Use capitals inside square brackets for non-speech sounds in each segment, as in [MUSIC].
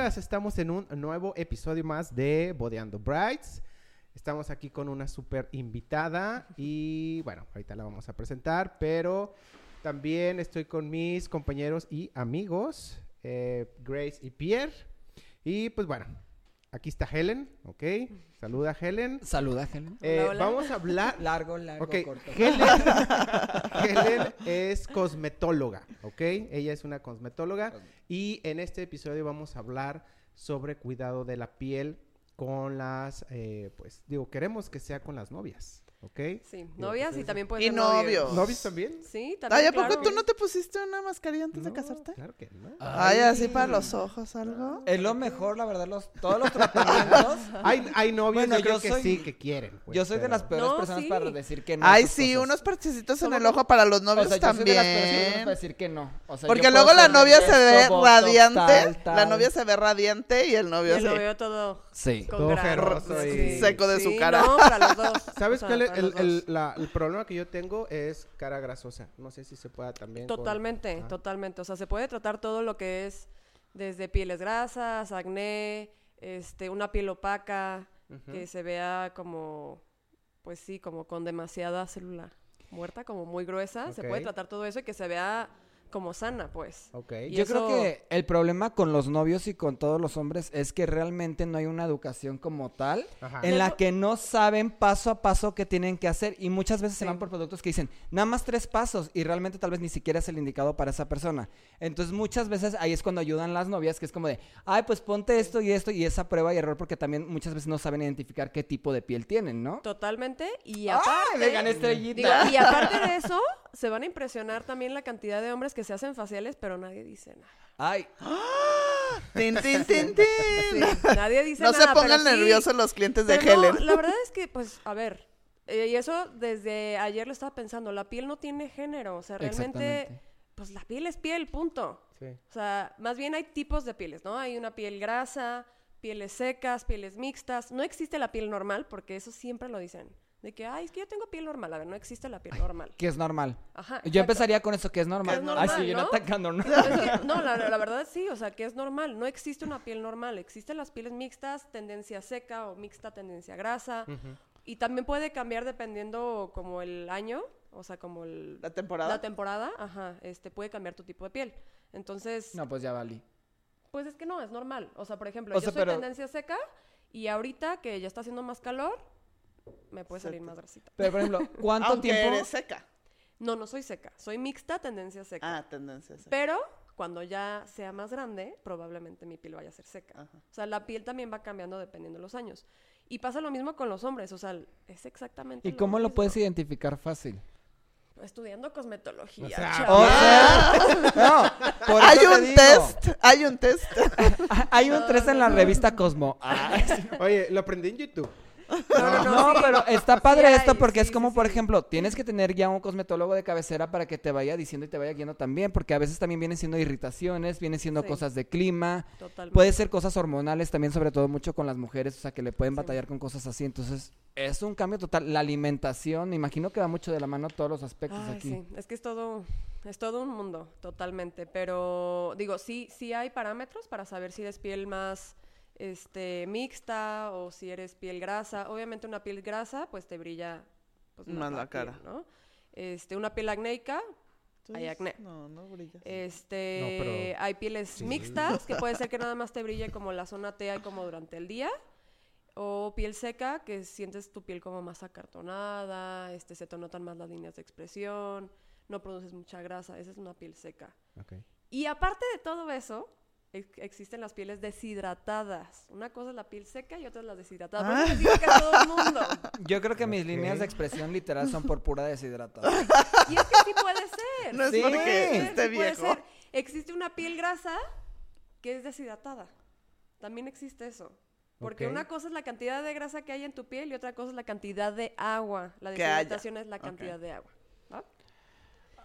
amigas? Estamos en un nuevo episodio más de Bodeando Brides. Estamos aquí con una súper invitada y bueno, ahorita la vamos a presentar, pero también estoy con mis compañeros y amigos, eh, Grace y Pierre. Y pues bueno, aquí está Helen, ¿ok? Saluda Helen. Saluda, Helen. Eh, Hola, hola. Vamos a hablar Largo, largo, Ok, corto. Helen, Helen es cosmetóloga, ¿ok? Ella es una cosmetóloga y en este episodio vamos a hablar sobre cuidado de la piel con las, eh, pues digo, queremos que sea con las novias, ¿ok? Sí, novias y también pueden Y ser novios. novios. ¿Novios también? Sí, también. Ay, ¿a poco claro. tú no te pusiste una mascarilla antes de casarte? Claro que no. Ay, así para los ojos, algo. Es lo mejor, la verdad, los, todos los tratamientos. [LAUGHS] Hay, hay novios Bueno, yo creo yo que soy- sí, que quieren. pues, yo soy de las peores No, personas sí. para decir que no. Ay, sí, cosas. unos parchecitos en el ojo para los O novios sea, yo soy de las peores personas también. para decir que no. O sea, yo Porque luego la novia se ve esto, radiante, tal, la novia se ve radiante y el novio el se... novio todo Sí. con Todo Seco de su cara. No, para los dos. ¿Sabes cuál es el, el- la- el problema que yo tengo? Es cara grasosa. No sé si se pueda también. con- Totalmente, Ah. totalmente. O sea, se puede tratar todo lo que es desde pieles grasas, acné, este, una piel opaca, que se vea como, pues sí, como con demasiada célula muerta, como muy gruesa. Se puede tratar todo eso y que se vea como sana, pues. Ok. Y Yo creo que el problema con los novios y con todos los hombres es que realmente no hay una educación como tal Ajá. en la que no saben paso a paso qué tienen que hacer y muchas veces se van por productos que dicen nada más tres pasos y realmente tal vez ni siquiera es el indicado para esa persona. Entonces muchas veces ahí es cuando ayudan las novias que es como de, ay pues ponte esto y esto y esa prueba y error porque también muchas veces no saben identificar qué tipo de piel tienen, ¿no? Totalmente. Y ¡Ay, aparte... me gané Digo, estrellita! y aparte de eso, se van a impresionar también la cantidad de hombres que se hacen faciales, pero nadie dice nada. Ay, [GASPS] Tin, tin, [LAUGHS] tin, tin. Sí, nadie dice No nada. se pongan pero sí. nerviosos los clientes de Pero no, Helen. la verdad [LAUGHS] es que, pues, a ver, eh, y eso desde ayer lo estaba pensando, la piel no tiene género, o sea, realmente, pues la piel es piel, punto. Sí. O sea, más bien hay tipos de pieles, ¿no? Hay una piel grasa, pieles secas, pieles mixtas. No existe la piel normal, porque eso siempre lo dicen. De que, ay, es que yo tengo piel normal. A ver, no existe la piel normal. que es normal. Ajá. Yo exacto. empezaría con eso que es normal. Es Ay, sí, ¿no? atacando, [LAUGHS] ¿no? Es que, no, la, la verdad sí, o sea, que es normal. No existe una piel normal. Existen las pieles mixtas, tendencia seca o mixta, tendencia grasa. Ujú. Y también puede cambiar dependiendo como el año, o sea, como el, La temporada. la temporada, ajá, este, puede cambiar tu tipo de piel. Entonces, No, pues ya valí. pues es que no, es normal. O sea, por ejemplo, O yo soy pero- tendencia seca y ahorita que ya está haciendo más calor, me puede salir más grasita. Pero, por ejemplo, [LAUGHS] ¿cuánto Aunque tiempo? eres seca. No, no soy seca, soy mixta, tendencia seca. Ah, tendencia seca. Pero cuando ya sea más grande, probablemente mi piel vaya a ser seca. Ajá. O sea, la piel también va cambiando dependiendo de los años. Y pasa lo mismo con los hombres, o sea, es exactamente ¿Y cómo lo puedes identificar fácil? Estudiando cosmetología. O sea. O sea, [LAUGHS] no, por Hay te un digo. test, hay un test. [LAUGHS] Hay un 3 en la revista Cosmo. Ah, Oye, lo aprendí en YouTube. [LAUGHS] No, no, No, pero está padre Sí esto porque es como, por ejemplo, tienes que tener ya un cosmetólogo de cabecera para que te vaya diciendo y te vaya guiando también, porque a veces también vienen siendo irritaciones, vienen siendo cosas de clima, Totalmente. puede ser cosas hormonales también, sobre todo mucho con las mujeres, o sea, que le pueden batallar con cosas así. Entonces, es un cambio total. La alimentación, me imagino que va mucho de la mano todos los aspectos Ay, aquí. sí, es que es todo, es todo un mundo, totalmente. Pero digo, sí, sí hay parámetros para saber si eres piel más este, mixta o si eres piel grasa. Obviamente una piel grasa, pues te brilla pues, Más la piel, cara. ¿no? Este, una piel acnéica, hay acné. No, no brillas. Este, No, pero- hay pieles Sí. mixtas, que puede ser que nada más te brille como la zona T y como durante el día. O piel seca, que sientes tu piel como más acartonada, este, se te notan más las líneas de expresión, no produces mucha grasa, esa es una piel seca. Y aparte de todo eso, ex- existen las pieles deshidratadas. Una cosa es la piel seca y otra es la deshidratada. Por eso Ah. que todo el mundo. [LAUGHS] Yo creo que mis líneas de expresión literal son por pura deshidratación. [LAUGHS] Y es que sí puede ser. No es Sí. porque esté sí puede viejo. ser. Existe una piel grasa que es deshidratada. También existe eso. Porque una cosa es la cantidad de grasa que hay en tu piel y otra cosa es la cantidad de agua. La deshidratación es la cantidad de agua.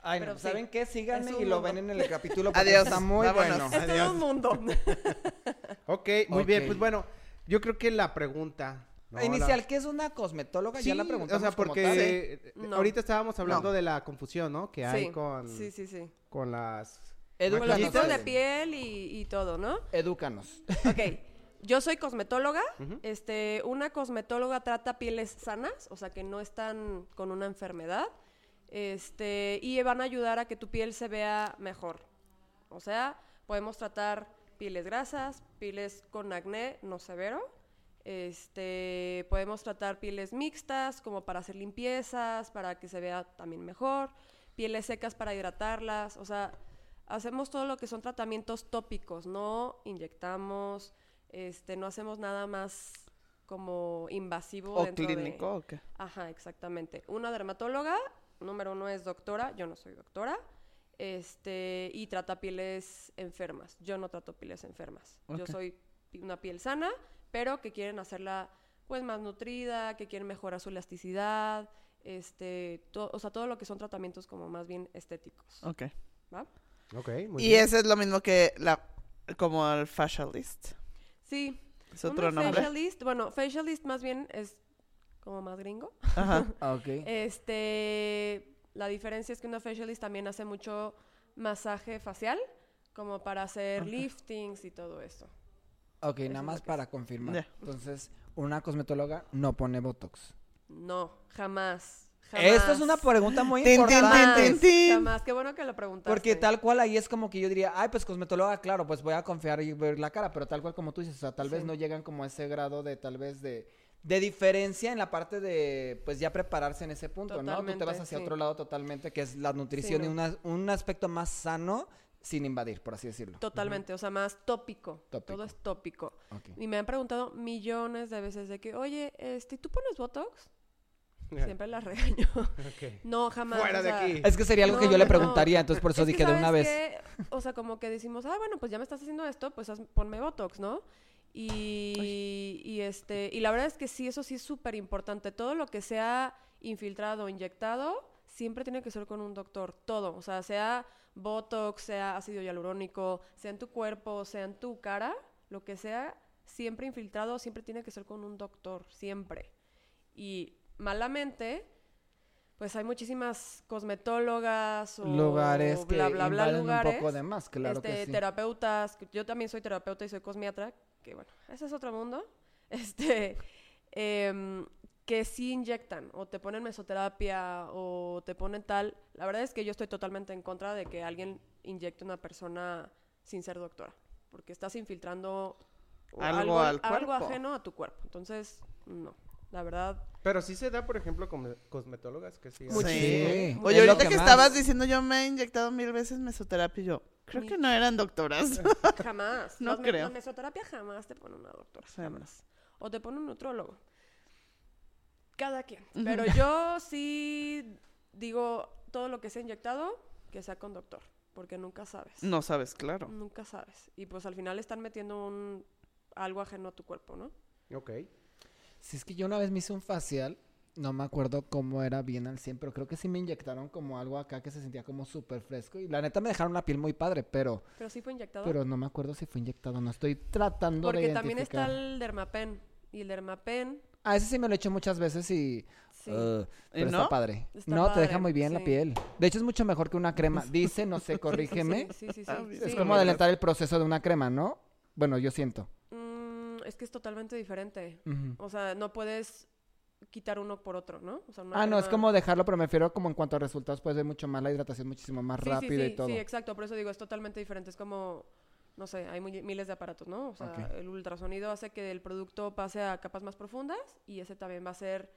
Ay, no, Pero sí, ¿saben qué? Síganme es y lo mundo. ven en el capítulo porque Adiós, está muy vámonos. bueno. Es Adiós. todo un mundo. [LAUGHS] Ok, muy bien. Pues bueno, yo creo que la pregunta... ¿no? Inicial, La- ¿qué es una cosmetóloga? Sí, ya la preguntamos o sea, porque eh, No. ahorita estábamos hablando No. de la confusión, ¿no? Que hay sí, con, sí, sí, sí. con las Con los Edúcanos. tipos de piel y, y todo, ¿no? Edúcanos. Ok. Yo soy cosmetóloga. Este, una cosmetóloga trata pieles sanas, o sea, que no están con una enfermedad. Este, y van a ayudar a que tu piel se vea mejor. O sea, podemos tratar pieles grasas, pieles con acné no severo. Este, podemos tratar pieles mixtas, como para hacer limpiezas, para que se vea también mejor. Pieles secas para hidratarlas. O sea, hacemos todo lo que son tratamientos tópicos, no inyectamos, este, no hacemos nada más como invasivo O dentro de- clínico, ¿o qué? Ajá, exactamente. Una dermatóloga, número uno es doctora, yo no soy doctora, este, y trata pieles enfermas. Yo no trato pieles enfermas. Yo soy una piel sana, pero que quieren hacerla pues más nutrida, que quieren mejorar su elasticidad, este, o sea, todo lo que son tratamientos como más bien estéticos. Ok. ¿va? Ok, muy Y bien. ese es lo mismo que la como el facialist. Sí. Es otro nombre. Facialist, bueno, facialist más bien es como más gringo. Ajá. [LAUGHS] Ok. Este, la diferencia es que una facialist también hace mucho masaje facial, como para hacer Ok. liftings y todo eso. Ok, Eso nada es más para confirmar. Entonces, una cosmetóloga no pone Botox. No, jamás. jamás Esto es una pregunta muy tin, importante. Jamás, tin, tin. jamás. Qué bueno que lo preguntaste. Porque tal cual ahí es como que yo diría, ay, pues cosmetóloga, claro, pues voy a confiar y ver la cara, pero tal cual como tú dices, o sea, tal vez no llegan como a ese grado de tal vez de, de diferencia en la parte de, pues ya prepararse en ese punto, ¿no? Tú te vas hacia sí. otro lado totalmente, que es la nutrición no. y una- un aspecto más sano sin invadir, por así decirlo. Totalmente, o sea, más tópico. Tópico. Todo es tópico. Ok. Y me han preguntado millones de veces de que, oye, este, ¿tú pones Botox? Siempre las regaño. [LAUGHS] No, jamás. Fuera o de aquí. Es que sería algo que yo le no. preguntaría, entonces por eso Es que, dije de una ¿sabes vez. O sea, como que decimos, ah, bueno, pues ya me estás haciendo esto, pues haz- ponme Botox, ¿no? Y, y este, y la verdad es que sí, eso sí es súper importante. Todo lo que sea infiltrado o inyectado, siempre tiene que ser con un doctor. Todo. O sea, sea Botox, sea ácido hialurónico, sea en tu cuerpo, sea en tu cara, lo que sea, siempre infiltrado, siempre tiene que ser con un doctor. Siempre. Y malamente, pues hay muchísimas cosmetólogas o lugares que bla, bla, bla, invaden lugares. un poco de más, claro este, que sí. terapeutas, que yo también soy terapeuta y soy cosmiatra, que bueno, ese es otro mundo, [LAUGHS] este, em, que sí inyectan o te ponen mesoterapia o te ponen tal. La verdad es que yo estoy totalmente en contra de que alguien inyecte a una persona sin ser doctora, porque estás infiltrando Algo al algo ajeno a tu cuerpo. Entonces, no, la verdad, Pero sí se da, por ejemplo, como cosmetólogas que sí. Muchísimo. Sí. Oye, ahorita que, más- estabas diciendo yo me he inyectado mil veces mesoterapia y yo creo Mi- que no eran doctoras. [LAUGHS] Jamás. No creo. La mesoterapia jamás te pone una doctora. Jamás. O te pone un nutrólogo. Cada quien. Pero yo sí digo todo lo que sea inyectado, que sea con doctor. Porque nunca sabes. no sabes, claro. Nunca sabes. Y pues al final están metiendo un algo ajeno a tu cuerpo, ¿no? Ok. Si es que yo una vez me hice un facial, no me acuerdo cómo era bien al 100, pero creo que sí me inyectaron como algo acá que se sentía como súper fresco. Y la neta me dejaron la piel muy padre, pero, Pero sí fue inyectado. pero no me acuerdo si fue inyectado o no. Estoy tratando de Porque también está el dermapen. Y el dermapen, Ah, ese sí me lo he hecho muchas veces y... sí. uh, pero no? está padre. Está no, te deja muy bien la piel. De hecho, es mucho mejor que una crema. [LAUGHS] Dice, no sé, corrígeme. Sí, sí, sí. sí, Ah. Es Sí. como adelantar el proceso de una crema, ¿no? Bueno, yo siento. Mm, es que es totalmente diferente. O sea, no puedes quitar uno por otro, ¿no? O sea, una Ah, no, es como dejarlo, pero me refiero como en cuanto a resultados, puedes ver mucho más la hidratación, muchísimo más Sí, sí, rápido sí, y todo. Sí, exacto. Por eso digo, es totalmente diferente. Es como, no sé, hay muy- miles de aparatos, ¿no? O sea, el ultrasonido hace que el producto pase a capas más profundas y ese también va a hacer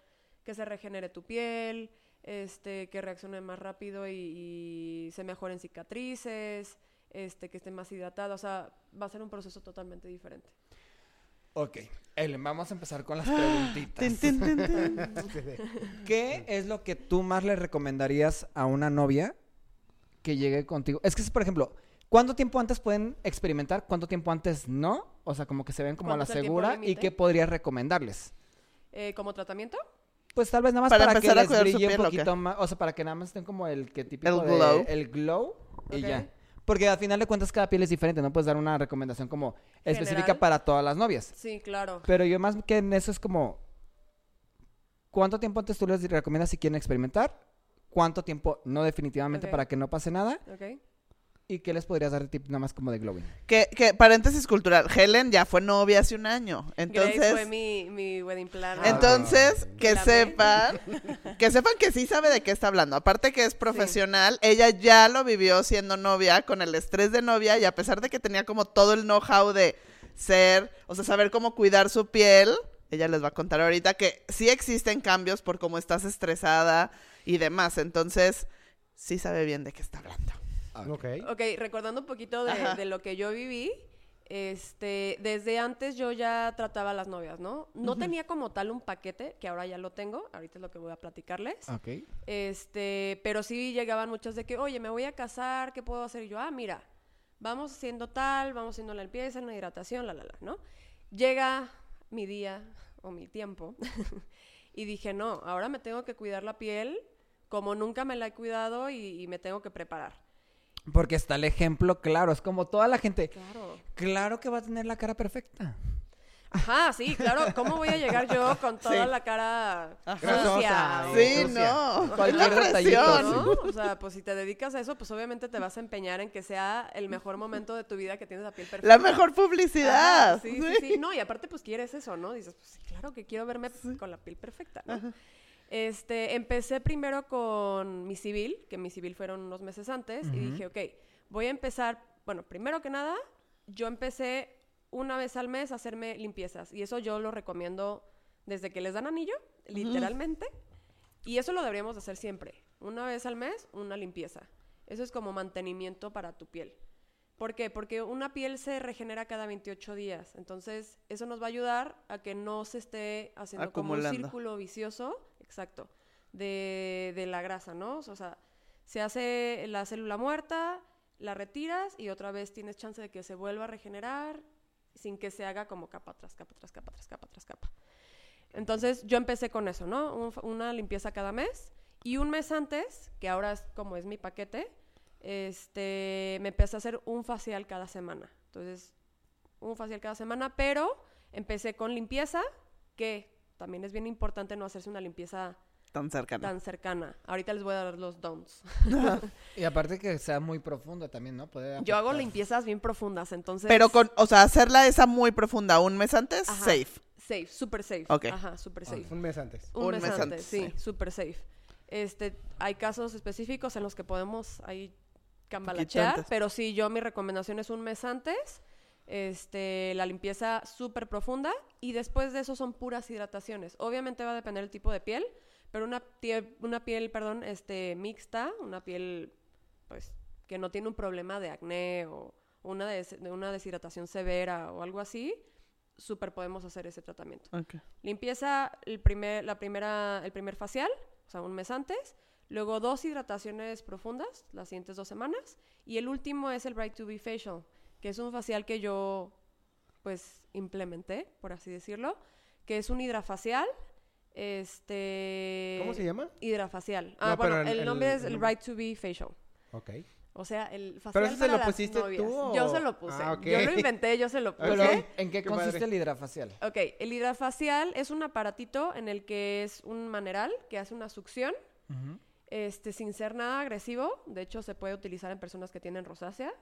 que se regenere tu piel, este, que reaccione más rápido y, y se mejoren cicatrices, este, que esté más hidratada. O sea, va a ser un proceso totalmente diferente. Ok, Ellen, vamos a empezar con las Tin, preguntitas. tin, tin, tin. [LAUGHS] ¿Qué es lo que tú más le recomendarías a una novia que llegue contigo? Es que, por ejemplo, ¿cuánto tiempo antes pueden experimentar? ¿Cuánto tiempo antes no? O sea, como que se ven como a la ¿Cuánto es el tiempo segura. ¿Y qué podrías recomendarles? Eh, ¿Como tratamiento? Pues tal vez nada más Para para, que les brille un poquito más. O sea, para que nada más estén como el que típico El de- glow. el glow y ya. Porque al final de cuentas cada piel es diferente. No puedes dar una recomendación como específica General. para todas las novias. Sí, claro. Pero yo más que en eso es como, ¿cuánto tiempo antes tú les recomiendas si quieren experimentar? ¿Cuánto tiempo no definitivamente Ok. para que no pase nada? Ok. ¿Y qué les podrías dar de tip nada más como de glowing? Que, que, paréntesis cultural, Helen ya fue novia hace un año. Grace Entonces, fue mi, mi wedding planner. Ah, entonces que sepan, que sepan que sí sabe de qué está hablando. Aparte que es profesional, ella ya lo vivió siendo novia con el estrés de novia y a pesar de que tenía como todo el know-how de ser, o sea, saber cómo cuidar su piel, ella les va a contar ahorita que sí existen cambios por cómo estás estresada y demás. Entonces, sí sabe bien de qué está hablando. Ok. Ok, recordando un poquito de, lo que yo viví, este, desde antes yo ya trataba a las novias, ¿no? No tenía como tal un paquete, que ahora ya lo tengo, ahorita es lo que voy a platicarles. Ok. Este, pero sí llegaban muchas de que, oye, me voy a casar, ¿qué puedo hacer? Y yo, ah, mira, vamos haciendo tal, vamos haciendo la limpieza, la hidratación, la, la, la, ¿no? Llega mi día o mi tiempo [LAUGHS] y dije, no, ahora me tengo que cuidar la piel como nunca me la he cuidado y, y me tengo que preparar. Porque está el ejemplo claro. Es como toda la gente. Claro. Claro que va a tener la cara perfecta. Ajá, sí, claro. ¿Cómo voy a llegar yo con [LAUGHS] toda Sí. la cara sucia? Sí, sucia. no. Cualquier Es la detallito, presión. ¿no? O sea, pues si te dedicas a eso, pues obviamente te vas a empeñar en que sea el mejor momento de tu vida que tienes la piel perfecta. La mejor publicidad. Ajá, sí, sí, sí. No, y aparte, pues quieres eso, ¿no? Dices, pues sí, claro que quiero verme con la piel perfecta, ¿no? Este, empecé primero con mi civil, que mi civil fueron unos meses antes, y dije, ok, voy a empezar, bueno, primero que nada, yo empecé una vez al mes a hacerme limpiezas, y eso yo lo recomiendo desde que les dan anillo, literalmente, y eso lo deberíamos de hacer siempre, una vez al mes, una limpieza. Eso es como mantenimiento para tu piel. ¿Por qué? Porque una piel se regenera cada 28 días. Entonces, eso nos va a ayudar a que no se esté haciendo como un círculo vicioso, exacto, de, de la grasa, ¿no? O sea, se hace la célula muerta, la retiras y otra vez tienes chance de que se vuelva a regenerar sin que se haga como capa tras capa tras capa tras capa tras capa. Entonces, yo empecé con eso, ¿no? Una limpieza cada mes. Y un mes antes, que ahora es como es mi paquete, este, me empecé a hacer un facial cada semana. Entonces, un facial cada semana, pero empecé con limpieza, que también es bien importante no hacerse una limpieza Tan cercana. tan cercana. Ahorita les voy a dar los don'ts. [LAUGHS] Y aparte que sea muy profunda también, ¿no? Puede Yo hago limpiezas bien profundas, entonces... Pero con, o sea, hacerla esa muy profunda un mes antes, Ajá. safe. Safe, super safe. Ok. Ajá, super safe. Un mes antes. Un, Un mes, mes antes, antes, sí, sí. super safe. Este, hay casos específicos en los que podemos ahí cambalachear, pero sí, yo mi recomendación es un mes antes, este, la limpieza súper profunda y después de eso son puras hidrataciones. Obviamente va a depender del tipo de piel, pero una, tie- una piel, perdón, este, mixta, una piel, pues, que no tiene un problema de acné o una, des- de una deshidratación severa o algo así, súper podemos hacer ese tratamiento. Limpieza el primer, la primera, el primer facial, o sea, un mes antes. Luego dos hidrataciones profundas, las siguientes dos semanas. Y el último es el Bright to Be Facial, que es un facial que yo, pues, implementé, por así decirlo, que es un hidrafacial. Este... ¿Cómo se llama? Hidrafacial. Ah, No, bueno, el- el, el- nombre es el. Bright to Be Facial. Ok. O sea, el facial ¿Pero eso se para lo las pusiste novias. tú Yo o- se lo puse. Ah, ok. Yo lo inventé, yo se lo puse. Pero. ¿en qué Qué consiste padre. el hidrafacial? Ok, el hidrafacial es un aparatito en el que es un maneral que hace una succión, este, sin ser nada agresivo. De hecho, se puede utilizar en personas que tienen rosácea.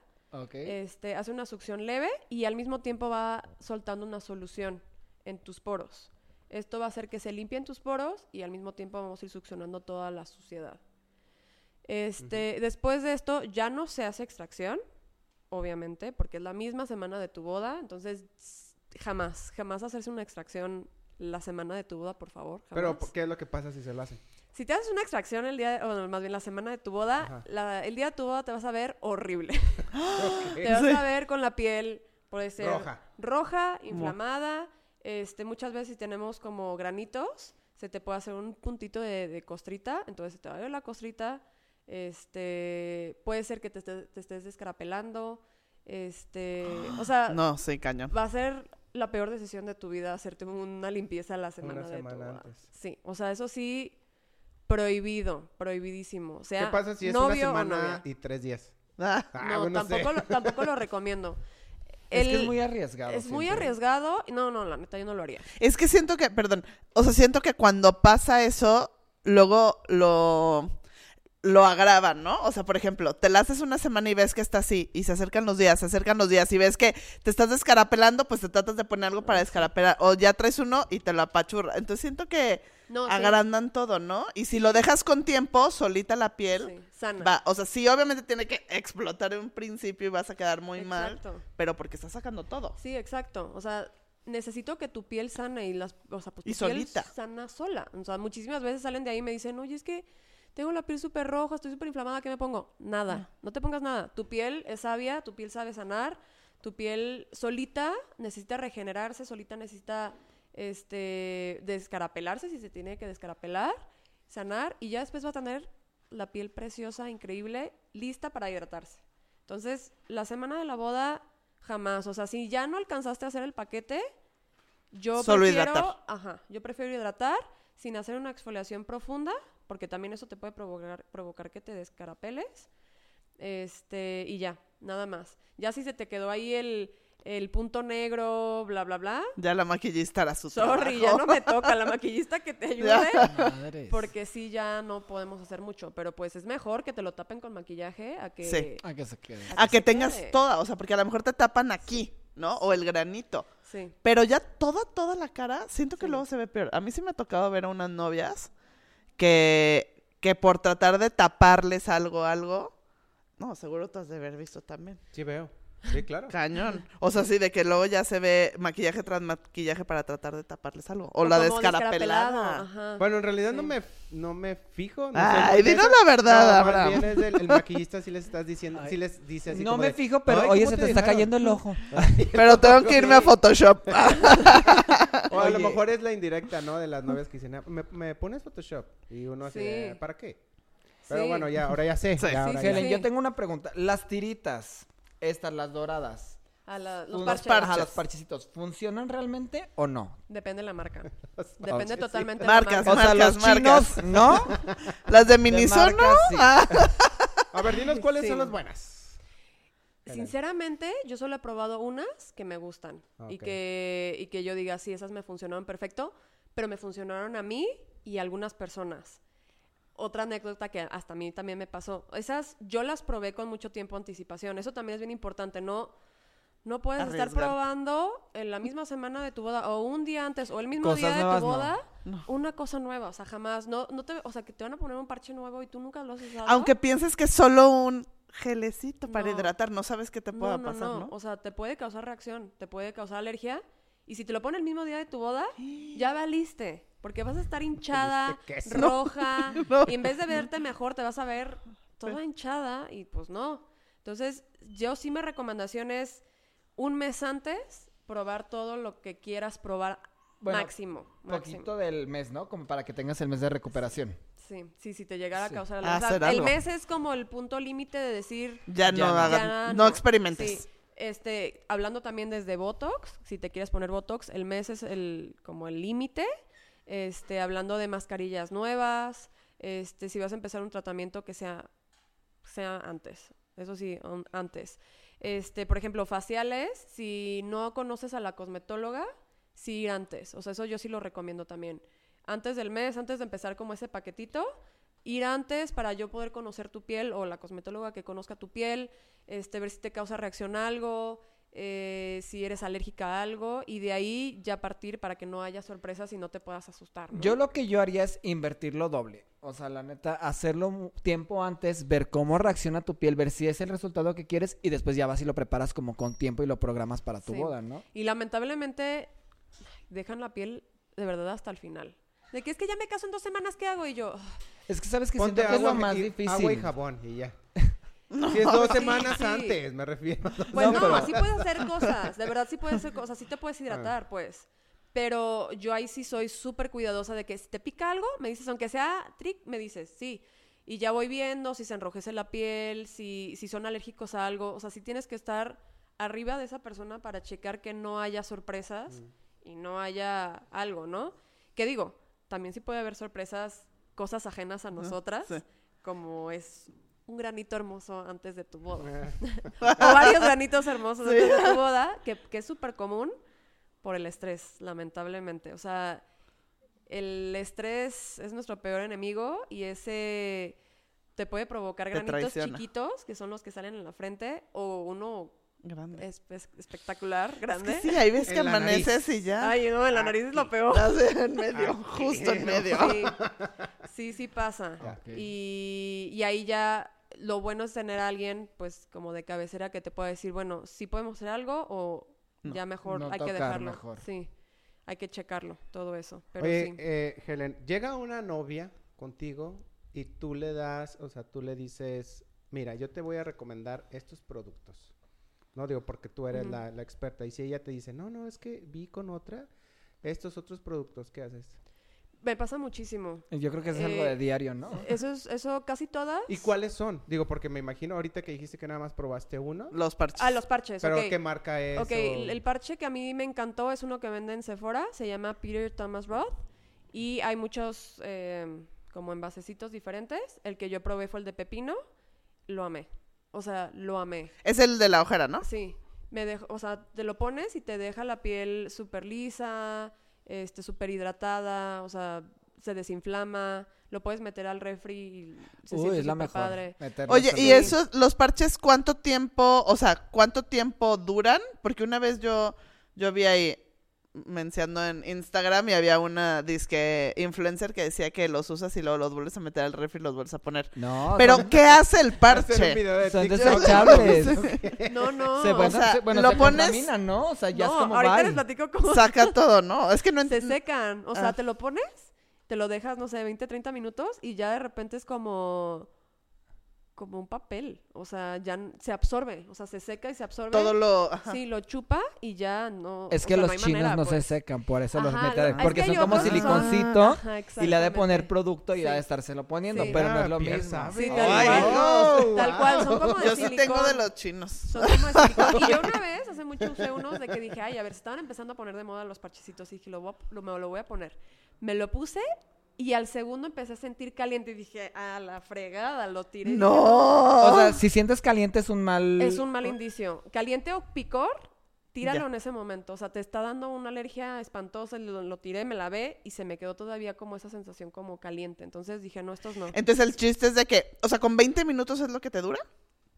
Este, hace una succión leve y al mismo tiempo va soltando una solución en tus poros. Esto va a hacer que se limpien tus poros y al mismo tiempo vamos a ir succionando toda la suciedad. Este, Después de esto ya no se hace extracción, obviamente, porque es la misma semana de tu boda. Entonces, jamás, jamás hacerse una extracción la semana de tu boda, por favor. Pero. ¿qué es lo que pasa si se lo hacen? Si te haces una extracción el día, de- o no, más bien la semana de tu boda, la- el día de tu boda te vas a ver horrible. Te vas a ver con la piel, puede ser Roja. roja, inflamada. Este, muchas veces si tenemos como granitos, se te puede hacer un puntito de, de costrita, entonces se te va a ver la costrita. Este, puede ser que te, esté- te estés descarapelando. Este, o sea, [GASPS] No, sí, cañón. va a ser la peor decisión de tu vida hacerte una limpieza la semana Una de tu semana boda. antes. Sí, o sea, eso sí prohibido, prohibidísimo. O sea, ¿Qué pasa si es una semana y tres días? Ah, Ah, no, bueno, tampoco, lo, tampoco lo recomiendo. [LAUGHS] Es que es muy arriesgado. es muy arriesgado. No, no, la neta, yo no lo haría. Es que siento que, perdón, o sea, siento que cuando pasa eso, luego lo, lo agravan, ¿no? O sea, por ejemplo, te la haces una semana y ves que está así, y se acercan los días, se acercan los días, y ves que te estás descarapelando, pues te tratas de poner algo para descarapelar, o ya traes uno y te lo apachurra. Entonces siento que No, sí, agrandan todo, ¿no? Y si lo dejas con tiempo, solita la piel, sí, sana. va, o sea, sí, obviamente tiene que explotar en un principio y vas a quedar muy mal, Exacto. pero porque estás sacando todo. Sí, exacto. O sea, necesito que tu piel sana y las, o sea, pues tu Y piel solita. sana sola. O sea, muchísimas veces salen de ahí y me dicen, oye, es que tengo la piel súper roja, estoy súper inflamada, ¿qué me pongo? Nada, no te pongas nada. Tu piel es sabia, tu piel sabe sanar, tu piel solita necesita regenerarse, solita necesita este descarapelarse si se tiene que descarapelar, sanar y ya después va a tener la piel preciosa, increíble, lista para hidratarse. Entonces, la semana de la boda jamás, o sea, si ya no alcanzaste a hacer el paquete, yo Solo prefiero, hidratar. ajá, yo prefiero hidratar sin hacer una exfoliación profunda, porque también eso te puede provocar, provocar que te descarapeles. Este, y ya, nada más. Ya si se te quedó ahí el, el punto negro, bla, bla, bla. Ya la maquillista hará su Sorry, ya no me [LAUGHS] toca la maquillista que te ayude. Madres. Porque sí, ya no podemos hacer mucho. Pero pues es mejor que te lo tapen con maquillaje a que. Sí. Ah, que se quede. A que tengas quede. toda, o sea, porque a lo mejor te tapan aquí, ¿no? O el granito. Sí. Pero ya toda, toda la cara, siento que Sí. luego se ve peor. A mí sí me ha tocado ver a unas novias que, que por tratar de taparles algo, algo, no, seguro tú has de haber visto también. Sí, veo. Sí, claro. Cañón. O sea, sí, de que luego ya se ve maquillaje tras maquillaje para tratar de taparles algo. O, la descarapelada. ajá. Bueno, en realidad no me no me fijo. No Ay, dinos la verdad, No, Abraham. bien es del- el maquillista sí les estás diciendo, Ay. sí les dice así No como me de, fijo, pero "Ay, oye, ¿cómo se te te está dejaron?" cayendo el ojo. [LAUGHS] Pero tengo que irme a Photoshop. [LAUGHS] O a lo mejor es la indirecta, ¿no? De las novias que dicen, "Ah, ¿me, me pones Photoshop? Y uno así, Sí. de, ¿para qué? Pero Sí. bueno, ya, ahora ya sé. Sí. ya, ahora sí, ya. Helen, sí. yo tengo una pregunta. Las tiritas, estas, las doradas, A la- los parches. parches. ajá, los parchecitos, ¿funcionan realmente o no? Depende [LAUGHS] de la marca. Depende parches, totalmente Marcas, de la O marca. sea, Marcas, los chinos, marcas. ¿no? [LAUGHS] Las de De Minisono. marcas, sí. sí. A ver, dinos cuáles Sí. son las buenas. Sinceramente, yo solo he probado unas que me gustan y, que, y que yo diga, sí, esas me funcionaron perfecto, pero me funcionaron a mí y a algunas personas. Otra anécdota que hasta a mí también me pasó. Esas yo las probé con mucho tiempo de anticipación. Eso también es bien importante. No, no puedes estar probando en la misma semana de tu boda o un día antes o el mismo Cosas día de nuevas, tu boda No. una cosa nueva. O sea, jamás. No, no te, o sea, que te van a poner un parche nuevo y tú nunca lo has usado. Aunque pienses que es solo un gelecito para No. hidratar, no sabes qué te pueda no, no, pasar, no. ¿no? O sea, te puede causar reacción, te puede causar alergia. Y si te lo pone el mismo día de tu boda, [GASPS] ya valiste. Porque vas a estar hinchada, queso. roja. [LAUGHS] No. Y en vez de verte mejor, te vas a ver toda hinchada. Y pues no. Entonces, yo sí mi recomendación es un mes antes probar todo lo que quieras probar Bueno, máximo. máximo. Poquito del mes, ¿no? Como para que tengas el mes de recuperación. Sí, sí, si te llegara Sí. a causar Ah, alergia. hacer el mes es como el punto límite de decir, Ya, Ya no no. hagas, ya no, experimentes. Sí. Este, hablando también desde Botox, si te quieres poner Botox, el mes es el como el límite. Este, hablando de mascarillas nuevas, este, si vas a empezar un tratamiento que sea sea antes. Eso sí, antes. Este, por ejemplo, faciales, si no conoces a la cosmetóloga, sí ir antes. O sea, eso yo sí lo recomiendo también. Antes del mes, antes de empezar como ese paquetito, ir antes para yo poder conocer tu piel o la cosmetóloga que conozca tu piel, este, ver si te causa reacción algo, eh, si eres alérgica a algo y de ahí ya partir para que no haya sorpresas y no te puedas asustar. ¿no? Yo lo que yo haría es invertirlo doble. O sea, la neta, hacerlo tiempo antes, ver cómo reacciona tu piel, ver si es el resultado que quieres y después ya vas y lo preparas como con tiempo y lo programas para tu Sí. boda, ¿no? Y lamentablemente dejan la piel de verdad hasta el final. De que es que ya me caso en dos semanas, ¿qué hago? Y yo, "Ugh, Es que sabes que Ponte siento que es lo más y, difícil. agua y jabón y ya. Si es dos [LAUGHS] Sí, semanas sí. antes, me refiero. pues [LAUGHS] No, no, pero- sí puedes hacer cosas, de verdad sí puedes hacer cosas, sí te puedes hidratar, pues. Pero yo ahí sí soy súper cuidadosa de que si te pica algo, me dices, aunque sea trick, me dices, sí. Y ya voy viendo si se enrojece la piel, si, si son alérgicos a algo. O sea, sí tienes que estar arriba de esa persona para checar que no haya sorpresas y no haya algo, ¿no? ¿Qué digo? También sí puede haber sorpresas, cosas ajenas a nosotras, sí. como es un granito hermoso antes de tu boda Ah, [LAUGHS] o varios granitos hermosos antes de tu boda, que, que es súper común por el estrés, lamentablemente. O sea, el estrés es nuestro peor enemigo y ese te puede provocar Te granitos traiciona. chiquitos, que son los que salen en la frente, o uno Grande. es, es- espectacular, Es grande. que sí, hay veces En que amaneces y ya. Ay, no, en la nariz es lo peor. En medio, justo en medio. Sí, sí, sí pasa. Y, y ahí ya lo bueno es tener a alguien, pues, como de cabecera que te pueda decir, bueno, sí podemos hacer algo o No, ya mejor no hay que dejarlo. mejor. Sí, hay que checarlo, todo eso. Pero Oye, sí. eh, Helen, llega una novia contigo y tú le das, o sea, tú le dices, mira, yo te voy a recomendar estos productos. No digo porque tú eres la, la experta. Y si ella te dice, no, no, es que vi con otra estos otros productos, ¿qué haces? Me pasa muchísimo. Yo creo que es algo Eh, de diario, ¿no? Eso es, eso casi todas. ¿Y cuáles son? Digo, porque me imagino ahorita que dijiste que nada más probaste uno. Los parches. Ah, los parches, Pero. ¿qué marca es? Ok, o- el, el parche que a mí me encantó es uno que vende en Sephora, se llama Peter Thomas Roth y hay muchos eh, como envasecitos diferentes. El que yo probé fue el de pepino, lo amé. O sea, lo amé. Es el de la ojera, ¿no? Sí, me dejó, o sea, te lo pones y te deja la piel súper lisa, este, súper hidratada, o sea, se desinflama, lo puedes meter al refri y se Uy, siente es la súper mejor. padre. meterlo Oye, ¿y esos, los parches, cuánto tiempo, o sea, cuánto tiempo duran? Porque una vez yo, yo vi ahí mencionando en Instagram y había una disque influencer que decía que los usas y luego los vuelves a meter al refri y los vuelves a poner. No, Pero, son- ¿qué hace el parche? son desechables. [LAUGHS] No, no. Se, bueno, sea, se- bueno, lo se pones- ¿no? O sea, ya no, es como ahorita bye. les platico cómo Saca [LAUGHS] todo, ¿no? Es que no se secan. O sea, Ah. te lo pones, te lo dejas, no sé, 20, 30 minutos y ya de repente es como como un papel. O sea, ya se absorbe. O sea, se seca y se absorbe. Todo lo... ajá. Sí, lo chupa y ya no. Es o que sea, los no chinos manera, no se pues. secan, por eso los Ajá, mete lo- adentro, es Porque que son como siliconcito Ajá, y le ha de poner producto y Sí. ha de estárselo poniendo, Sí. pero no Ah, es lo ya mismo. Sí, tal Ay, cual. no. Tal cual, son como de Yo sí tengo de los chinos. Son como de silicón. Y yo [LAUGHS] una vez, hace mucho usé unos de que dije, ay, a ver, se estaban empezando a poner de moda los parchecitos. Y dije, lo, voy a- lo- me lo voy a poner. Me lo puse y al segundo empecé a sentir caliente. Y dije, a la fregada, lo tiré. No. O sea, si sientes caliente es un mal... Es un mal indicio. Caliente o picor, tíralo Ya. en ese momento. O sea, te está dando una alergia espantosa. Lo, lo tiré, me lavé y se me quedó todavía como esa sensación como caliente. Entonces dije, no, estos no. Entonces el chiste es de que, o sea, con 20 minutos es lo que te dura.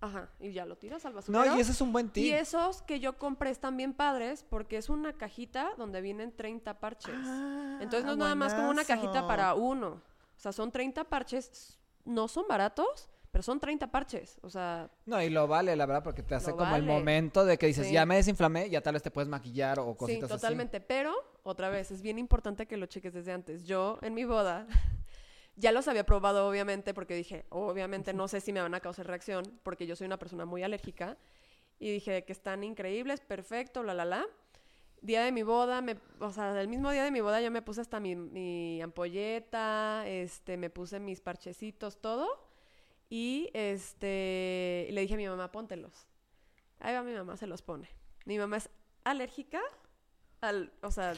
Ajá, y ya lo tiras al basurero. No, y ese es un buen Y tip. esos que yo compré están bien padres porque es una cajita donde vienen 30 parches. Entonces no es nada más como una cajita para uno. O sea, son 30 parches. No son baratos, pero son 30 parches. O sea, No, y lo vale, la verdad, porque te hace como el momento de que dices, Sí. ya me desinflamé, ya tal vez te puedes maquillar o sí, cositas así. totalmente. Pero, otra vez, es bien importante que lo cheques desde antes. Yo, en mi boda, ya los había probado, obviamente, porque dije, obviamente no sé si me van a causar reacción, porque yo soy una persona muy alérgica. Y dije que están increíbles, perfecto, la, la, la. Día de mi boda, me, o sea, el mismo día de mi boda yo me puse hasta mi, mi ampolleta, este, me puse mis parchecitos, todo. Y este, le dije a mi mamá, póntelos. Ahí va mi mamá, se los pone. Mi mamá es alérgica al, o sea,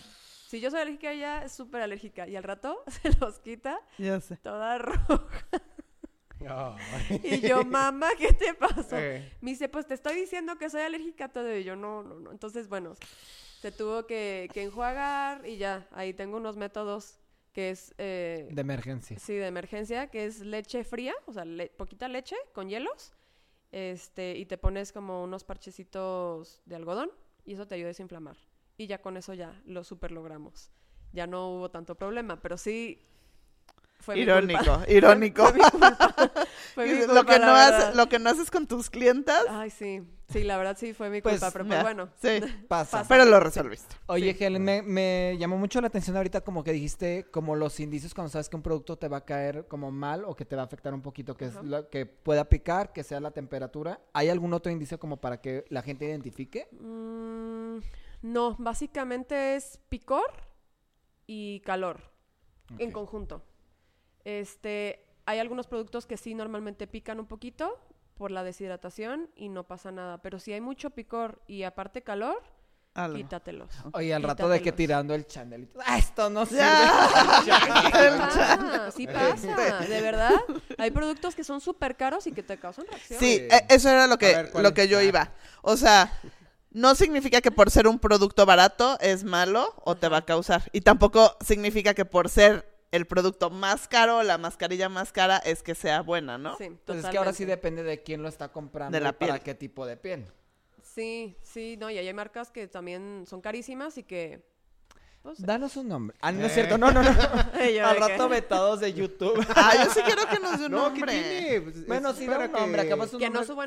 si yo soy alérgica ella, es súper alérgica. Y al rato [LAUGHS] se los quita Ya sé. toda roja. Y yo, mamá, ¿qué te pasó? Eh, Me dice, pues te estoy diciendo que soy alérgica a todo. Y yo, no, no, no. Entonces, bueno, se tuvo que, que enjuagar y ya. Ahí tengo unos métodos que es, eh, De emergencia. sí, de emergencia, que es leche fría, o sea, le- poquita leche con hielos. Este, y te pones como unos parchecitos de algodón y eso te ayuda a desinflamar. Y ya con eso ya lo super logramos. Ya no hubo tanto problema, pero sí fue mi culpa. Irónico, [LAUGHS] irónico. Fue mi culpa. [LAUGHS] Fue mi lo, que la no verdad. haces, lo que no haces con tus clientas, Ay, sí. Sí, la verdad sí fue mi Pues, culpa, pero pues bueno. sí, [LAUGHS] Pasa. Pasa. pero lo resolviste. Oye, Sí. Helen, me, me llamó mucho la atención ahorita como que dijiste como los indicios cuando sabes que un producto te va a caer como mal o que te va a afectar un poquito, que es lo que pueda picar, que sea la temperatura. ¿Hay algún otro indicio como para que la gente identifique? Mm, no, básicamente es picor y calor en conjunto. Este, hay algunos productos que sí normalmente pican un poquito por la deshidratación y no pasa nada, pero si hay mucho picor y aparte calor, Algo. quítatelos. Oye, al rato de que tirando el chanelito. ¡Ah, esto no sirve! Sí [LAUGHS] pasa, sí pasa, de verdad. Hay productos que son súper caros y que te causan reacción. Sí, e- eso era lo que, ver, ¿cuál lo es? que yo Ah. iba. O sea, no significa que por ser un producto barato es malo o te va a causar. Y tampoco significa que por ser el producto más caro o la mascarilla más cara es que sea buena, ¿no? Sí, Pues es que ahora sí totalmente. depende de quién lo está comprando De la y para piel. qué tipo de piel. Sí, sí, no, y ahí hay marcas que también son carísimas y que... pues, Danos un nombre. Ah, no es Eh. cierto. No, no, no. [LAUGHS] Yo Al rato vetados de YouTube. Ah, yo sí quiero que nos dé un No, ¿qué nombre. tiene? Pues, Bueno, sí, da un nombre. que- que nombre. no son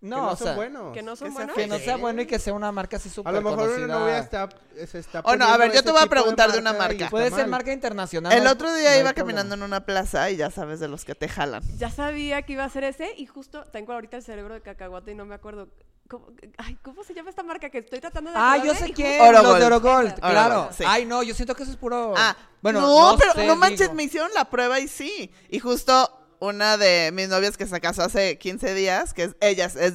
buenos, que No, no o son sea, buenos. que no son Que sea buenos. que no sea bueno y que sea una marca así A súper lo mejor una conocida. novia está, se está Oh, no, a ver, yo te voy a preguntar de una marca. Puede ser marca internacional. El no otro no día iba problema. caminando en una plaza y ya sabes de los que te jalan. Ya sabía que iba a ser ese y justo tengo ahorita el cerebro de cacahuate y no me acuerdo. ¿Cómo, ay, ¿cómo se llama esta marca que estoy tratando de Ah, yo sé quién. justo- Oro los de. Orogold, claro. Oro Gold, sí. Ay, no, yo siento que eso es puro. Ah, bueno, no, pero sé, no manches, digo. me hicieron la prueba y sí. Y justo una de mis novias que se casó hace 15 días, que es ella, es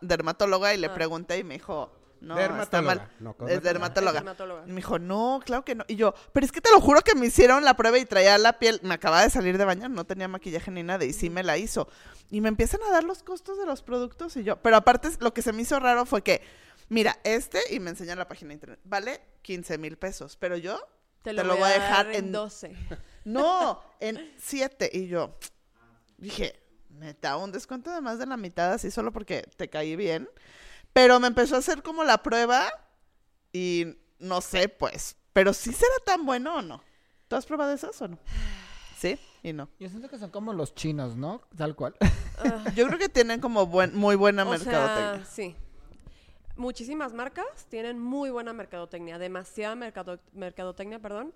dermatóloga, y le Ah. pregunté y me dijo, no, está Dermatóloga, mal. no es dermatóloga. Es dermatóloga. Y me dijo, no, claro que no. Y yo, pero es que te lo juro que me hicieron la prueba y traía la piel, me acababa de salir de bañar, no tenía maquillaje ni nada, y sí me la hizo. Y me empiezan a dar los costos de los productos y yo, pero aparte lo que se me hizo raro fue que, mira, este, y me enseñan la página de internet, vale 15 mil pesos, pero yo Te te lo, voy a voy a dejar en en- 12. no, en siete. Y yo dije, neta, un descuento de más de la mitad, así solo porque te caí bien. Pero me empezó a hacer como la prueba y no sé, pues. Pero sí será tan bueno o no. ¿Tú has probado esas o no? [SIGHS] Sí y no. Yo siento que son como los chinos, ¿no? Tal cual. Ah, Yo creo que tienen como buen, muy buena o mercadotecnia. sea, sí. Muchísimas marcas tienen muy buena mercadotecnia, demasiada mercado- mercadotecnia, perdón,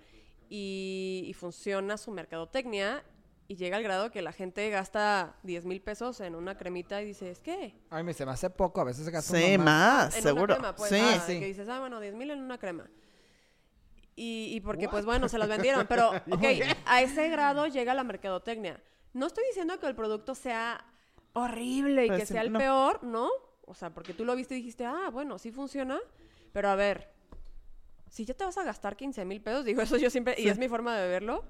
y, y funciona su mercadotecnia y llega al grado que la gente gasta 10 mil pesos en una cremita y dice, es que Ay, me se me hace poco. A veces gasto Sí, uno más, en seguro. una crema, pues, sí. ah, sí. que dices, ah, bueno, 10 mil en una crema. Y, y porque, pues bueno, se las vendieron. Pero, [LAUGHS] ok, a ese grado llega la mercadotecnia. No estoy diciendo que el producto sea horrible y Pues que sí, sea el no. peor, ¿no? O sea, porque tú lo viste y dijiste, ah, bueno, sí funciona. Pero a ver, si ya te vas a gastar 15 mil pesos, digo, eso yo siempre, y es mi forma de verlo,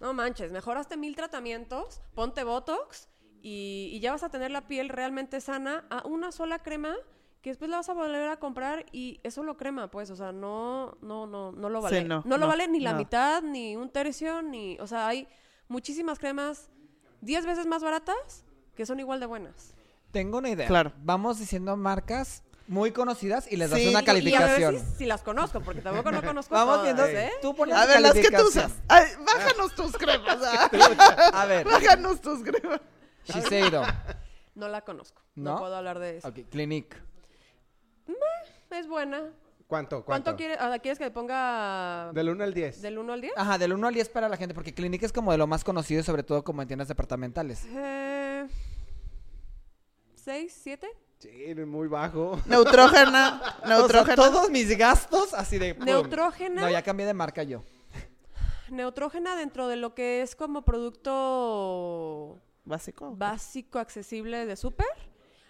no manches, mejoraste mil tratamientos, ponte Botox y, y ya vas a tener la piel realmente sana a una sola crema que después la vas a volver a comprar y es solo crema, pues, o sea, no, no, no, no lo Sí, vale. no, lo no, vale ni la no. mitad, ni un tercio, ni, o sea, hay muchísimas cremas 10 veces más baratas que son igual de buenas. Tengo una idea. Claro. Vamos diciendo marcas muy conocidas y les das Sí, una y- y a ver calificación. si, si las conozco, porque tampoco no conozco Vamos todas, viendo. ¿eh? Tú pones A ver, las que tú calificación. usas. Ay, bájanos tus cremas. [LAUGHS] ah. A ver, Bájanos tus cremas. Shiseido. No la conozco. No, ¿No? puedo hablar de eso. Ok, Clinique. Es buena. ¿Cuánto? ¿Cuánto, ¿Cuánto? quieres? ah, ¿Quieres que le ponga Del 1 al 10. del 1 al 10? Ajá, del 1 al 10 para la gente, porque Clinique es como de lo más conocido, sobre todo como en tiendas departamentales. Eh, ¿6, 7? Sí, muy bajo. [LAUGHS] Neutrógena. [LAUGHS] O sea, Neutrógena. todos mis gastos así de... pum. Neutrógena. No, ya cambié de marca yo. Neutrógena dentro de lo que es como producto Básico. básico, accesible de súper.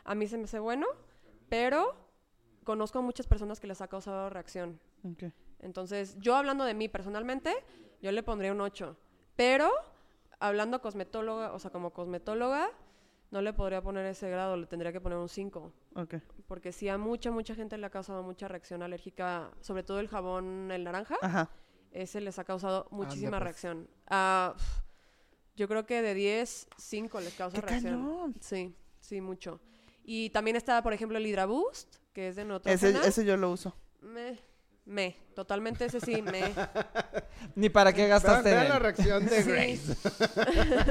A mí se me hace bueno, pero conozco a muchas personas que les ha causado reacción. Entonces, yo hablando de mí personalmente, yo le pondría un 8. Pero, hablando cosmetóloga, o sea, como cosmetóloga, no le podría poner ese grado, le tendría que poner un 5. Ok. Porque sí, a mucha, mucha gente le ha causado mucha reacción alérgica, sobre todo el jabón, el naranja, Ajá. ese les ha causado muchísima pues. reacción. Ah, yo creo que de 10, 5 les causa ¡Qué reacción. cañón! Sí, sí, mucho. Y también está, por ejemplo, el Hydra Boost, que es de Ese, Neutrogena. ese yo lo uso. Me, me, totalmente ese sí, me. [LAUGHS] Ni para qué gastaste vean la reacción de. Grace.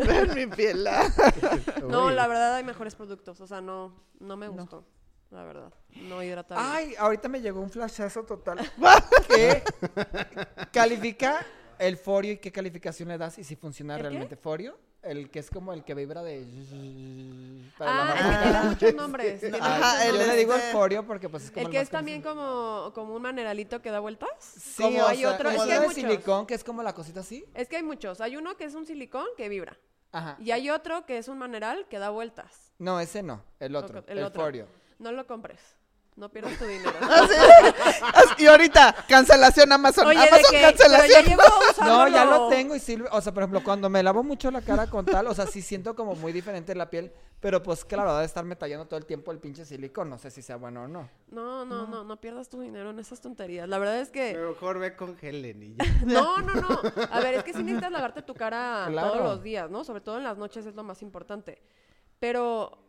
[LAUGHS] Vean mi piel. [LAUGHS] No, la verdad hay mejores productos, o sea, no, no me gustó, la verdad. No hidrata bien. Ay, ahorita me llegó un flashazo total. [LAUGHS] ¿Qué califica el Forio y qué calificación le das y si funciona ¿El qué? realmente? ¿Forio? El que es como el que vibra de... para la Ah, mano. es que tiene [LAUGHS] muchos nombres. tiene Ajá, muchos el Yo le digo el este- Forio porque pues es como El que es también como, como un maneralito que da vueltas. Sí, como o hay sea, otro, es que hay de muchos. silicón, que es como la cosita así. Es que hay muchos. Hay uno que es un silicón que vibra. Ajá. Y hay otro que es un maneral que da vueltas. No, ese no, el otro, el el, otro. Forio. No lo compres. No pierdas tu dinero. [LAUGHS] Así, así, y ahorita, cancelación Amazon. Oye, de Amazon que, ya cancelación. [LAUGHS] No, ya lo tengo y sirve. O sea, por ejemplo, cuando me lavo mucho la cara con tal, o sea, sí siento como muy diferente la piel. Pero pues claro, de estarme tallando todo el tiempo el pinche silicón. No sé si sea bueno o no. No, no, no, no pierdas tu dinero en esas tonterías. La verdad es que... Pero mejor ve con Helen y ya. [LAUGHS] No, no, no. A ver, es que sí necesitas lavarte tu cara Claro. todos los días, ¿no? Sobre todo en las noches es lo más importante. Pero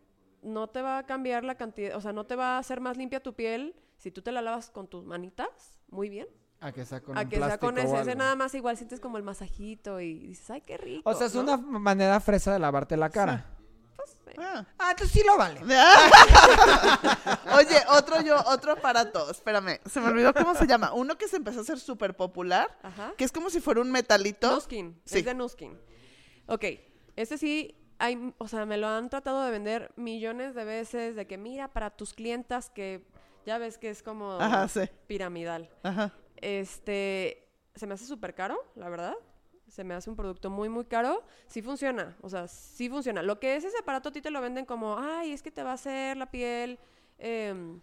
no te va a cambiar la cantidad, o sea, no te va a hacer más limpia tu piel si tú te la lavas con tus manitas, muy bien. A que sea con a un que sea con ese, ese nada más igual sientes como el masajito y dices, ay, qué rico. O sea, es ¿no? una manera fresa de lavarte la cara. Pues, eh, Ah. Ah, entonces sí lo vale. [LAUGHS] Oye, otro yo, otro aparato, espérame, se me olvidó cómo se llama. Uno que se empezó a hacer súper popular, Ajá. que es como si fuera un metalito. Nuskin, Sí. es de Nuskin. Ok, este sí, hay, o sea, me lo han tratado de vender millones de veces, de que mira, para tus clientas que ya ves que es como Ajá, sí. piramidal. Ajá. Este, se me hace súper caro, la verdad. Se me hace un producto muy, muy caro. Sí funciona, o sea, sí funciona. Lo que es ese aparato a ti te lo venden como, ay, es que te va a hacer la piel em,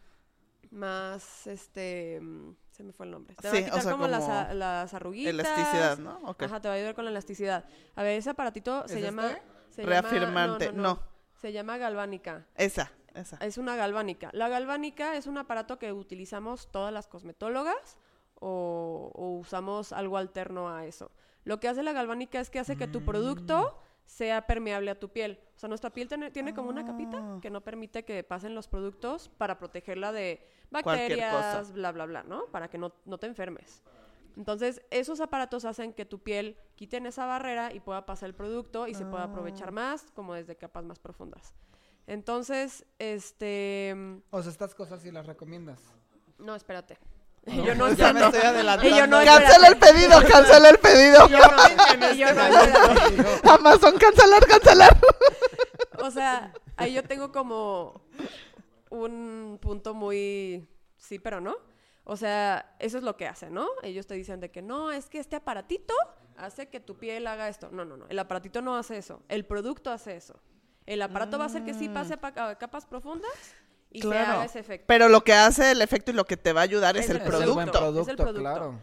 más, este, em, se me fue el nombre. Te va Sí, a o quitar sea, como, las, como a- las arruguitas. Elasticidad, ¿no? Ajá, te va a ayudar con la elasticidad. A ver, ese aparatito se ¿Es llama... se llama- Reafirmante, no. Se llama galvánica. Esa, esa. Es una galvánica. La galvánica es un aparato que utilizamos todas las cosmetólogas o, o usamos algo alterno a eso. Lo que hace la galvánica es que hace que tu producto sea permeable a tu piel. O sea, nuestra piel tiene, tiene como una capita Ah. que no permite que pasen los productos para protegerla de bacterias, bla, bla, bla, ¿no? Para que no, no te enfermes. Entonces, esos aparatos hacen que tu piel quiten esa barrera y pueda pasar el producto y se pueda aprovechar Ah. más, como desde capas más profundas. Entonces, este... O sea, estas cosas sí las recomiendas. No, espérate. [LAUGHS] No, yo no, ya yo me estoy adelantando. Y yo no, Cancela el pedido, cancela el pedido. Y yo no, y yo no. Amazon, cancelar, cancelar. O sea, ahí yo tengo como un punto muy sí, pero no. O sea, eso es lo que hacen, ¿no? Ellos te dicen de que no, es que este aparatito hace que tu piel haga esto. No, no, no. El aparatito no hace eso. El producto hace eso. El aparato va a hacer que sí pase pa- a capas profundas y se Claro. haga ese efecto. Pero lo que hace el efecto y lo que te va a ayudar es, Es el el Es el buen producto. producto. producto, Es el producto. claro.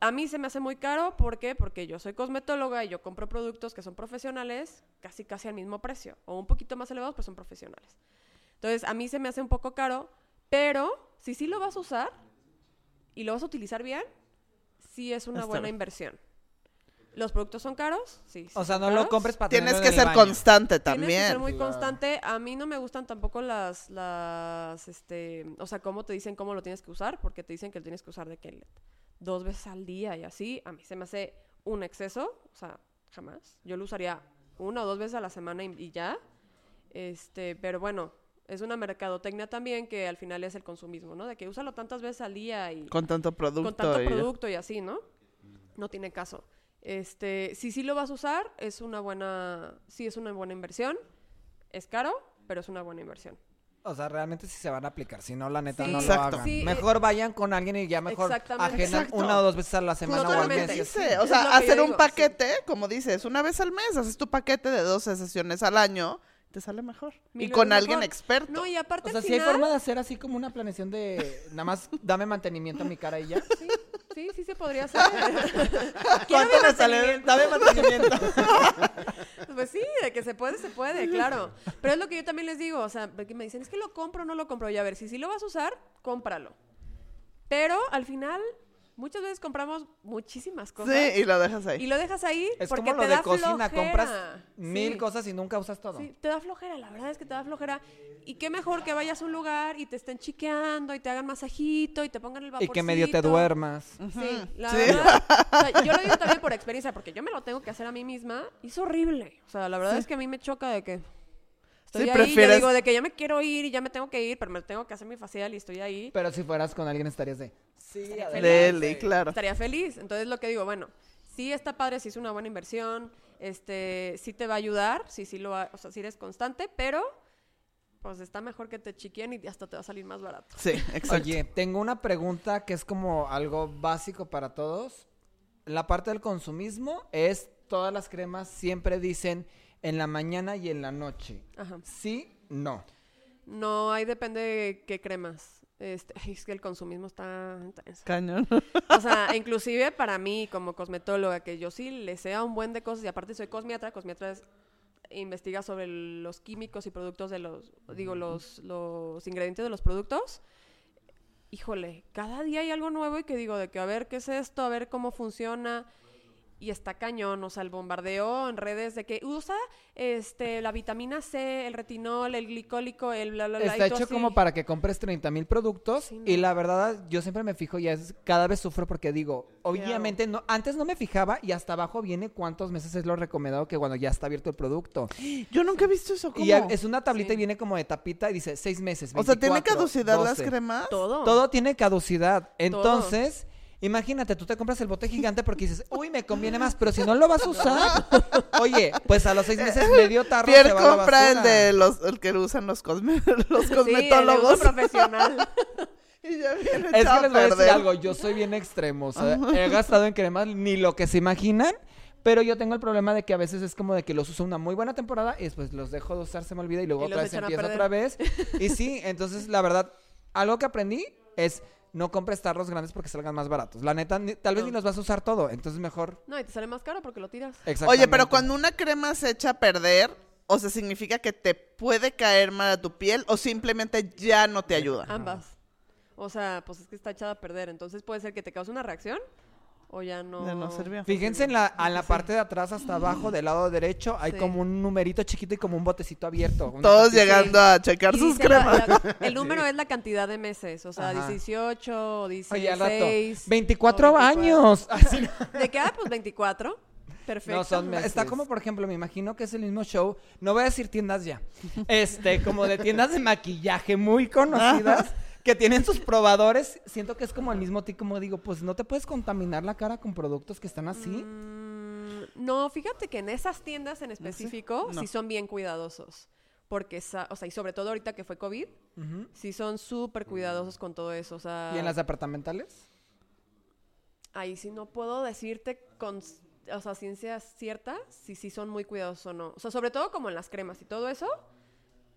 A mí se me hace muy caro, ¿por qué? Porque yo soy cosmetóloga y yo compro productos que son profesionales casi casi al mismo precio, o un poquito más elevados, pero son profesionales. Entonces, a mí se me hace un poco caro, pero si sí lo vas a usar y lo vas a utilizar bien, sí es una Está buena bien. inversión. Los productos son caros, sí. sí O sea, no lo caros. compres para Tienes que en el ser baño. constante Tienes que ser también. muy Claro. constante. A mí no me gustan tampoco las, las, este, o sea, cómo te dicen cómo lo tienes que usar, porque te dicen que lo tienes que usar de que dos veces al día y así. A mí se me hace un exceso, o sea, jamás. Yo lo usaría una o dos veces a la semana y, y ya. Este, pero bueno, es una mercadotecnia también que al final es el consumismo, ¿no? De que úsalo tantas veces al día y Con tanto producto. con tanto y- producto y así, ¿no? No tiene caso. Este, si sí lo vas a usar, es una buena, sí es una buena inversión. Es caro, pero es una buena inversión. O sea, realmente sí se van a aplicar. Si no, la neta, Sí, no lo Exacto. hagan. sí, eh, mejor vayan con alguien y ya mejor Exacto. una o dos veces a la semana o al mes. o sea, lo hacer un digo, paquete, como dices, una vez al mes, haces tu paquete de 12 sesiones al año, te sale mejor. Mil y con alguien mejor. experto. No, y aparte O sea, si hay forma de hacer así como una planeación de nada más dame mantenimiento a mi cara y ya. sí, sí, sí se podría hacer. [LAUGHS] ¿Cuánto me sale? Dame mantenimiento. [LAUGHS] Pues sí, de que se puede, se puede, claro. Pero es lo que yo también les digo, o sea, porque me dicen, es que lo compro o no lo compro. Y a ver, si sí lo vas a usar, cómpralo. Pero al final, muchas veces compramos muchísimas cosas. Sí, y lo dejas ahí. Y lo dejas ahí Es porque como lo te de da cocina, flojera. compras mil Sí, cosas y nunca usas todo. Sí, te da flojera, la verdad es que te da flojera. Y qué mejor que vayas a un lugar y te estén chiqueando y te hagan masajito y te pongan el Y vaporcito. que medio te duermas. Sí, la Sí. verdad. [LAUGHS] o sea, yo lo digo también por experiencia, porque yo me lo tengo que hacer a mí misma y es horrible. O sea, la verdad Sí. es que a mí me choca de que estoy Sí, ahí, yo prefieres- digo de que ya me quiero ir y ya me tengo que ir, pero me tengo que hacer mi facial y estoy ahí. Pero si fueras con alguien estarías de... Sí, Estaría. Leli, claro. Estaría feliz. Entonces lo que digo, bueno, sí está padre, sí es una buena inversión, este, sí te va a ayudar, sí, sí lo, ha- o sea, sí eres constante, pero pues está mejor que te chiquen y hasta te va a salir más barato. Sí, [LAUGHS] exacto. Oye, tengo una pregunta que es como algo básico para todos. La parte del consumismo es todas las cremas siempre dicen en la mañana y en la noche. Ajá. Sí, no. No, ahí depende de qué cremas. Este, es que el consumismo está intenso. Cañón. O sea, [LAUGHS] inclusive para mí como cosmetóloga, que yo sí le sea un buen de cosas y aparte soy cosmiatra, cosmiatra es- investiga sobre los químicos y productos de los, digo, los, los ingredientes de los productos. Híjole, cada día hay algo nuevo y que digo de que a ver qué es esto, a ver cómo funciona. Y está cañón, o sea, el bombardeo en redes de que usa este la vitamina C, el retinol, el glicólico, el bla bla bla. y Está hecho así. como para que compres 30 mil productos Sí, y la verdad yo siempre me fijo y es, cada vez sufro porque digo, obviamente no, antes no me fijaba y hasta abajo viene cuántos meses es lo recomendado que cuando ya está abierto el producto. Yo nunca he visto eso. ¿Cómo? Y es una tablita Sí. y viene como de tapita y dice seis meses. o sea, ¿tiene 24, caducidad las 12. cremas? todo. Todo tiene caducidad. Entonces, imagínate, tú te compras el bote gigante porque dices, uy, me conviene más, pero si no lo vas a usar, oye, pues a los seis meses medio tarro Pierre se va a la compra el de los el que usan los, cosme- [LAUGHS] los Sí, el cosmetólogos. profesional. [LAUGHS] y ya viene Es que les voy a decir algo, yo soy bien extremo, o sea, he gastado en cremas ni lo que se imaginan, pero yo tengo el problema de que a veces es como de que los uso una muy buena temporada y después los dejo de usar, se me olvida y luego Y otra vez echan a empiezo perder. otra vez. Y sí, entonces la verdad, algo que aprendí es no compres tarros grandes porque salgan más baratos. La neta, ni- tal vez No. ni los vas a usar todo, entonces mejor... No, y te sale más caro porque lo tiras. Oye, pero cuando una crema se echa a perder, o sea, significa que te puede caer mal a tu piel o simplemente ya no te ayuda. Ambas. O sea, pues es que está echada a perder. Entonces puede ser que te cause una reacción o ya no. Ya no sirvió. Fíjense en la, en la parte de atrás hasta abajo del lado derecho hay Sí. como un numerito chiquito y como un botecito abierto. Todos tapita. llegando a checar Y sus la- cremas. la- [LAUGHS] el número es la cantidad de meses. O sea, Ajá. 18 o 16. Oye, al rato, 24 o 24. años. [LAUGHS] Así no. ¿De qué? Ah, pues 24. Perfecto. No, son meses. Está como, por ejemplo, me imagino que es el mismo show. No voy a decir tiendas ya. [LAUGHS] Este, como de tiendas de maquillaje muy conocidas que tienen sus probadores. Siento que es como el mismo tipo, como digo, pues no te puedes contaminar la cara con productos que están así. Mm, no, fíjate que en esas tiendas en específico No. sí son bien cuidadosos. Porque, o sea, y sobre todo ahorita que fue COVID, Ujú. sí son súper cuidadosos con todo eso. O sea, ¿Y en las departamentales? ahí sí no puedo decirte con, o sea, ciencia cierta si sí son muy cuidadosos o no. O sea, sobre todo como en las cremas y todo eso,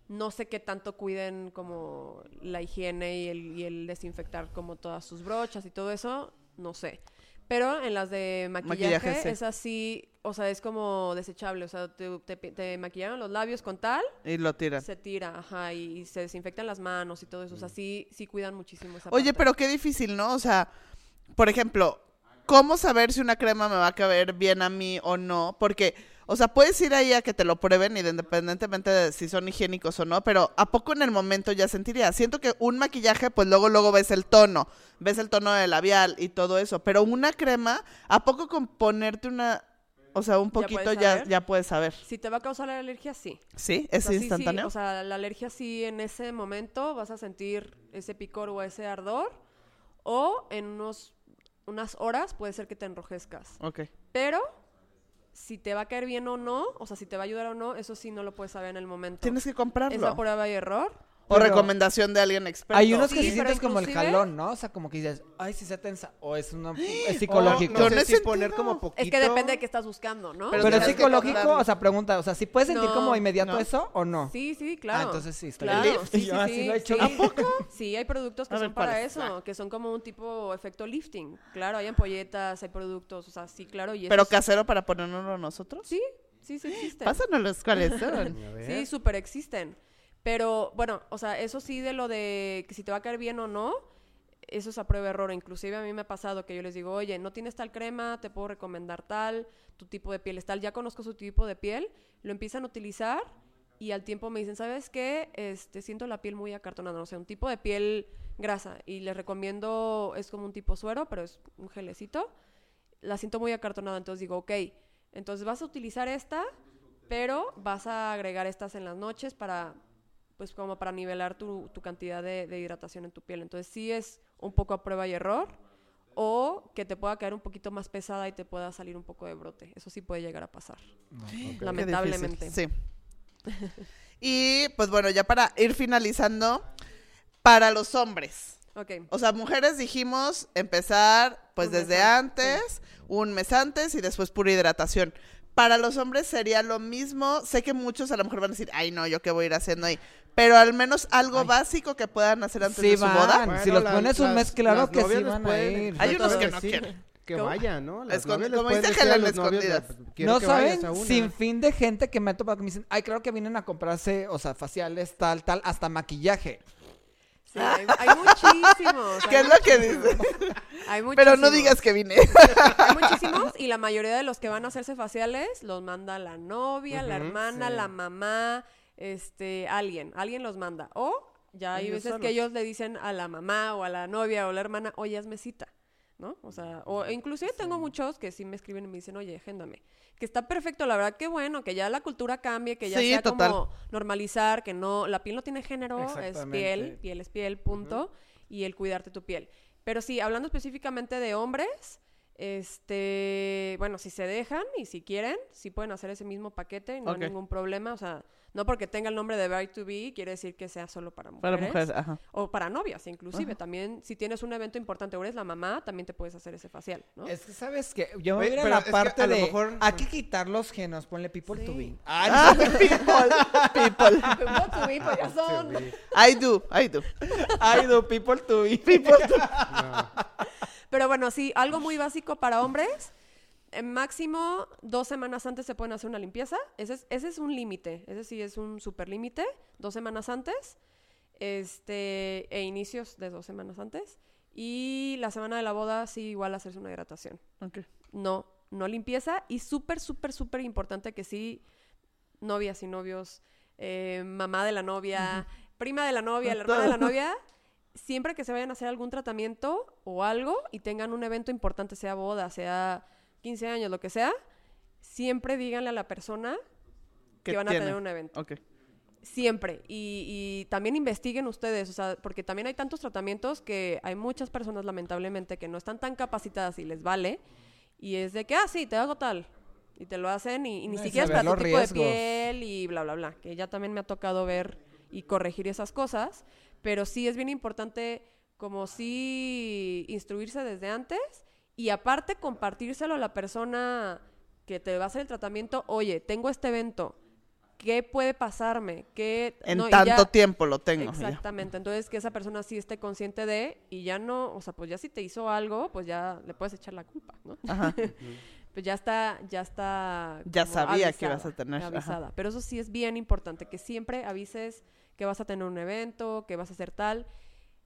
no sé qué tanto cuiden como la higiene y el, y el desinfectar como todas sus brochas y todo eso, no sé. Pero en las de maquillaje, Maquillaje, sí. es así, o sea, es como desechable. O sea, te, te, te maquillaron los labios con tal, Y lo tiran. se tira, ajá, y, se desinfectan las manos y todo eso. O sea, sí, sí cuidan muchísimo esa Oye, parte. pero qué difícil, ¿no? O sea, por ejemplo, ¿cómo saber si una crema me va a caber bien a mí o no? Porque, o sea, puedes ir ahí a que te lo prueben independientemente de si son higiénicos o no, pero ¿a poco en el momento ya sentiría? Siento que un maquillaje, pues luego, luego ves el tono, ves el tono del labial y todo eso, pero una crema, ¿a poco con ponerte una, o sea, un Ya puedes poquito ya, saber. ya puedes saber? Si te va a causar la alergia, sí. ¿Sí? O ¿Es sea, sí, sí, instantáneo? o sea, la alergia sí en ese momento vas a sentir ese picor o ese ardor. O en unos, unas horas puede ser que te enrojezcas. ok. Pero si te va a caer bien o no, o sea, si te va a ayudar o no, eso sí no lo puedes saber en el momento. Tienes que Es comprarlo. la prueba y error. O Pero- recomendación de alguien experto. Hay unos que Sí, sí sientes como el jalón, ¿no? O sea, como que dices, ay, si se tensa. O es, una, [GASPS] es psicológico. no Yo sé no he si sentido. poner como poquito. Es que depende de qué estás buscando, ¿no? Pero Pero, es psicológico, o sea, pregunta, o sea, si puedes sentir No, como inmediato no. eso o no. Sí, sí, claro. Ah, entonces sí, está claro. bien. Sí, [LAUGHS] Yo sí, así sí, lo he hecho. sí. ¿A Sí, hay productos que ver, son para eso, que son como un tipo efecto lifting. Claro, hay ampolletas, hay productos, o sea, sí, claro. Y Pero casero para ponernos nosotros. Sí, sí, sí existen. Pásanos cuáles [LAUGHS] son. A ver. Sí, súper existen. Pero bueno, o sea, eso sí de lo de que si te va a caer bien o no, eso es a prueba de error. Inclusive a mí me ha pasado que yo les digo, oye, no tienes tal crema, te puedo recomendar tal, tu tipo de piel es tal, ya conozco su tipo de piel, lo empiezan a utilizar y al tiempo me dicen, ¿sabes qué? Este, siento la piel muy acartonada, o sea, un tipo de piel grasa y les recomiendo, es como un tipo suero, pero es un gelecito, la siento muy acartonada, entonces digo, ok, entonces vas a utilizar esta, pero vas a agregar estas en las noches para, pues como para nivelar tu, tu cantidad de, de hidratación en tu piel. Entonces sí es un poco a prueba y error o que te pueda caer un poquito más pesada y te pueda salir un poco de brote. Eso sí puede llegar a pasar, lamentablemente. Sí. [LAUGHS] Y pues bueno, ya para ir finalizando, para los hombres. Ok. O sea, mujeres dijimos empezar pues Un mes desde antes, antes, un mes antes y después pura hidratación. para los hombres sería lo mismo. Sé que muchos a lo mejor van a decir, ay, no, yo qué voy a ir haciendo ahí. Pero al menos algo básico que puedan hacer antes Sí de su van. boda. si los las- pones un mes, claro que sí van a ir. Hay unos que no quieren. Que ¿Cómo? vayan, ¿no? Las Escond- como dice Helen, novios, escondidas. "Pues, quiero No saben, a una". sin fin de gente que me ha topado que me dicen, ay, creo que vienen a comprarse, o sea, faciales, tal, tal, hasta maquillaje. Sí, hay, hay muchísimos. [LAUGHS] ¿Qué hay es lo que dices? [LAUGHS] Hay Pero no digas que vine. Hay muchísimos y la mayoría de los que van a hacerse faciales los manda la novia, la hermana, sí. la mamá, este, alguien, alguien los manda. O ya hay Ellos veces solos. que ellos le dicen a la mamá o a la novia o la hermana, oye, hazme cita, ¿no? O sea, o inclusive tengo muchos que sí me escriben y me dicen, oye, agéndame. Que está perfecto, la verdad que bueno, que ya la cultura cambie, que ya Sí, sea total. como normalizar, que no, la piel no tiene género, es piel, piel es piel, punto, y el cuidarte tu piel. Pero sí, hablando específicamente de hombres, este, bueno, si se dejan y si quieren, sí pueden hacer ese mismo paquete, no hay ningún problema, o sea, no porque tenga el nombre de Bride to Be quiere decir que sea solo para Para mujeres. mujeres, ajá. O para novias, inclusive. También, si tienes un evento importante o eres la mamá, también te puedes hacer ese facial, ¿no? Es que, ¿sabes qué? Yo voy a ir a pero la que parte a lo de, mejor- hay que quitar los genos, ponle people to Sí. be. Ah, [LAUGHS] people, people. [LAUGHS] Bride to be, pues ya son. I do, I do. Ay, do people to [LAUGHS] be. No. Pero bueno, sí, algo muy básico para hombres. En máximo dos semanas antes se pueden hacer una limpieza. Ese es, ese es un límite. Ese sí es un super límite. Dos semanas antes. Este, e inicios de dos semanas antes. Y la semana de la boda, sí, igual hacerse una hidratación. No, no limpieza. Y súper, súper, súper importante que sí, novias y novios, eh, mamá de la novia, prima de la novia, la hermana de la novia, siempre que se vayan a hacer algún tratamiento o algo y tengan un evento importante, sea boda, sea 15 años, lo que sea, siempre díganle a la persona que ¿Qué van a tener un evento. Siempre. Y, y también investiguen ustedes, o sea, porque también hay tantos tratamientos que hay muchas personas, lamentablemente, que no están tan capacitadas y les vale. Y es de que, ah, sí, te hago tal. Y te lo hacen y, y ni No, siquiera es para tu tipo de riesgos. piel y bla, bla, bla. Que ya también me ha tocado ver y corregir esas cosas. Pero sí es bien importante como sí instruirse desde antes y aparte compartírselo a la persona que te va a hacer el tratamiento. Oye, tengo este evento. ¿Qué puede pasarme? ¿Qué, En no, tanto ya- tiempo lo tengo. ya. Exactamente. Entonces, que esa persona sí esté consciente de y ya no, o sea, pues ya si te hizo algo, pues ya le puedes echar la culpa, ¿no? Ajá. [LAUGHS] Pues ya está, ya está. Ya sabía que ibas a tener, ajá. Avisada. Pero eso sí es bien importante, que siempre avises que vas a tener un evento, que vas a hacer tal,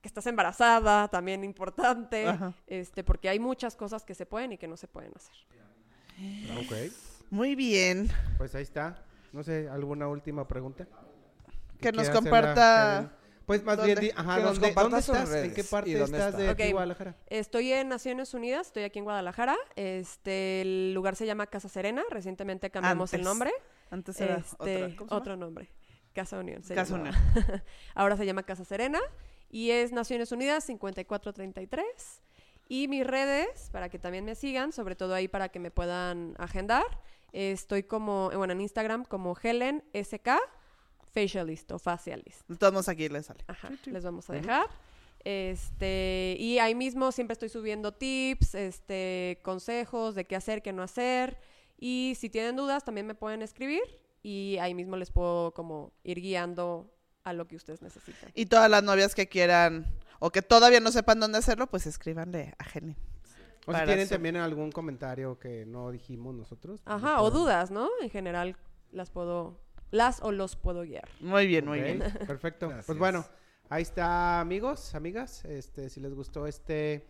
que estás embarazada, también importante, Ajá. este, porque hay muchas cosas que se pueden y que no se pueden hacer. Ok. Muy bien. Pues ahí está. No sé, ¿alguna última pregunta? Que nos comparta? Pues más ¿Dónde? bien, ajá, ¿dónde, comparta ¿dónde estás? ¿En qué parte dónde estás está. de. Guadalajara? Estoy en Naciones Unidas, estoy aquí en Guadalajara. Este, el lugar se llama Casa Serena. Recientemente cambiamos el nombre. Antes era Este, otro nombre. Casa Unión. se Casa llamaba. [LAUGHS] Ahora se llama Casa Serena y es Naciones Unidas 5433. Y mis redes, para que también me sigan, sobre todo ahí para que me puedan agendar. Estoy como, bueno, en Instagram como Helen SK Facialist o Facialist. Modos aquí le sale. Ajá, les vamos a dejar. Este, y ahí mismo siempre estoy subiendo tips, este, consejos de qué hacer, qué no hacer. Y si tienen dudas, también me pueden escribir y ahí mismo les puedo como ir guiando a lo que ustedes necesitan. Y todas las novias que quieran o que todavía no sepan dónde hacerlo, pues escríbanle a Jenny. O si tienen su- también algún comentario que no dijimos nosotros. pues, Ajá, o dudas, ¿no? En general las puedo, las o los puedo guiar. Muy bien, muy bien. [LAUGHS] Perfecto. Gracias. Pues bueno, ahí está, amigos, amigas. Este, si les gustó este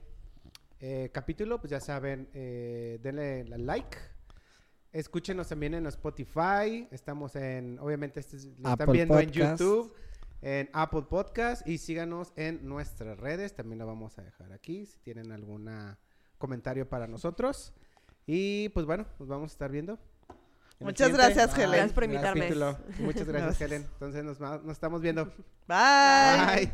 eh, capítulo, pues ya saben, eh, denle la like. Escúchenos también en Spotify. Estamos en, obviamente, este es- lo están viendo en. YouTube, en Apple Podcast y síganos en nuestras redes. También lo vamos a dejar aquí si tienen algún comentario para nosotros. Y pues bueno, nos vamos a estar viendo. Muchas siguiente gracias, Helen. Gracias por invitarme. Muchas [LAUGHS] gracias. Helen. Entonces nos, nos estamos viendo. Bye. Bye.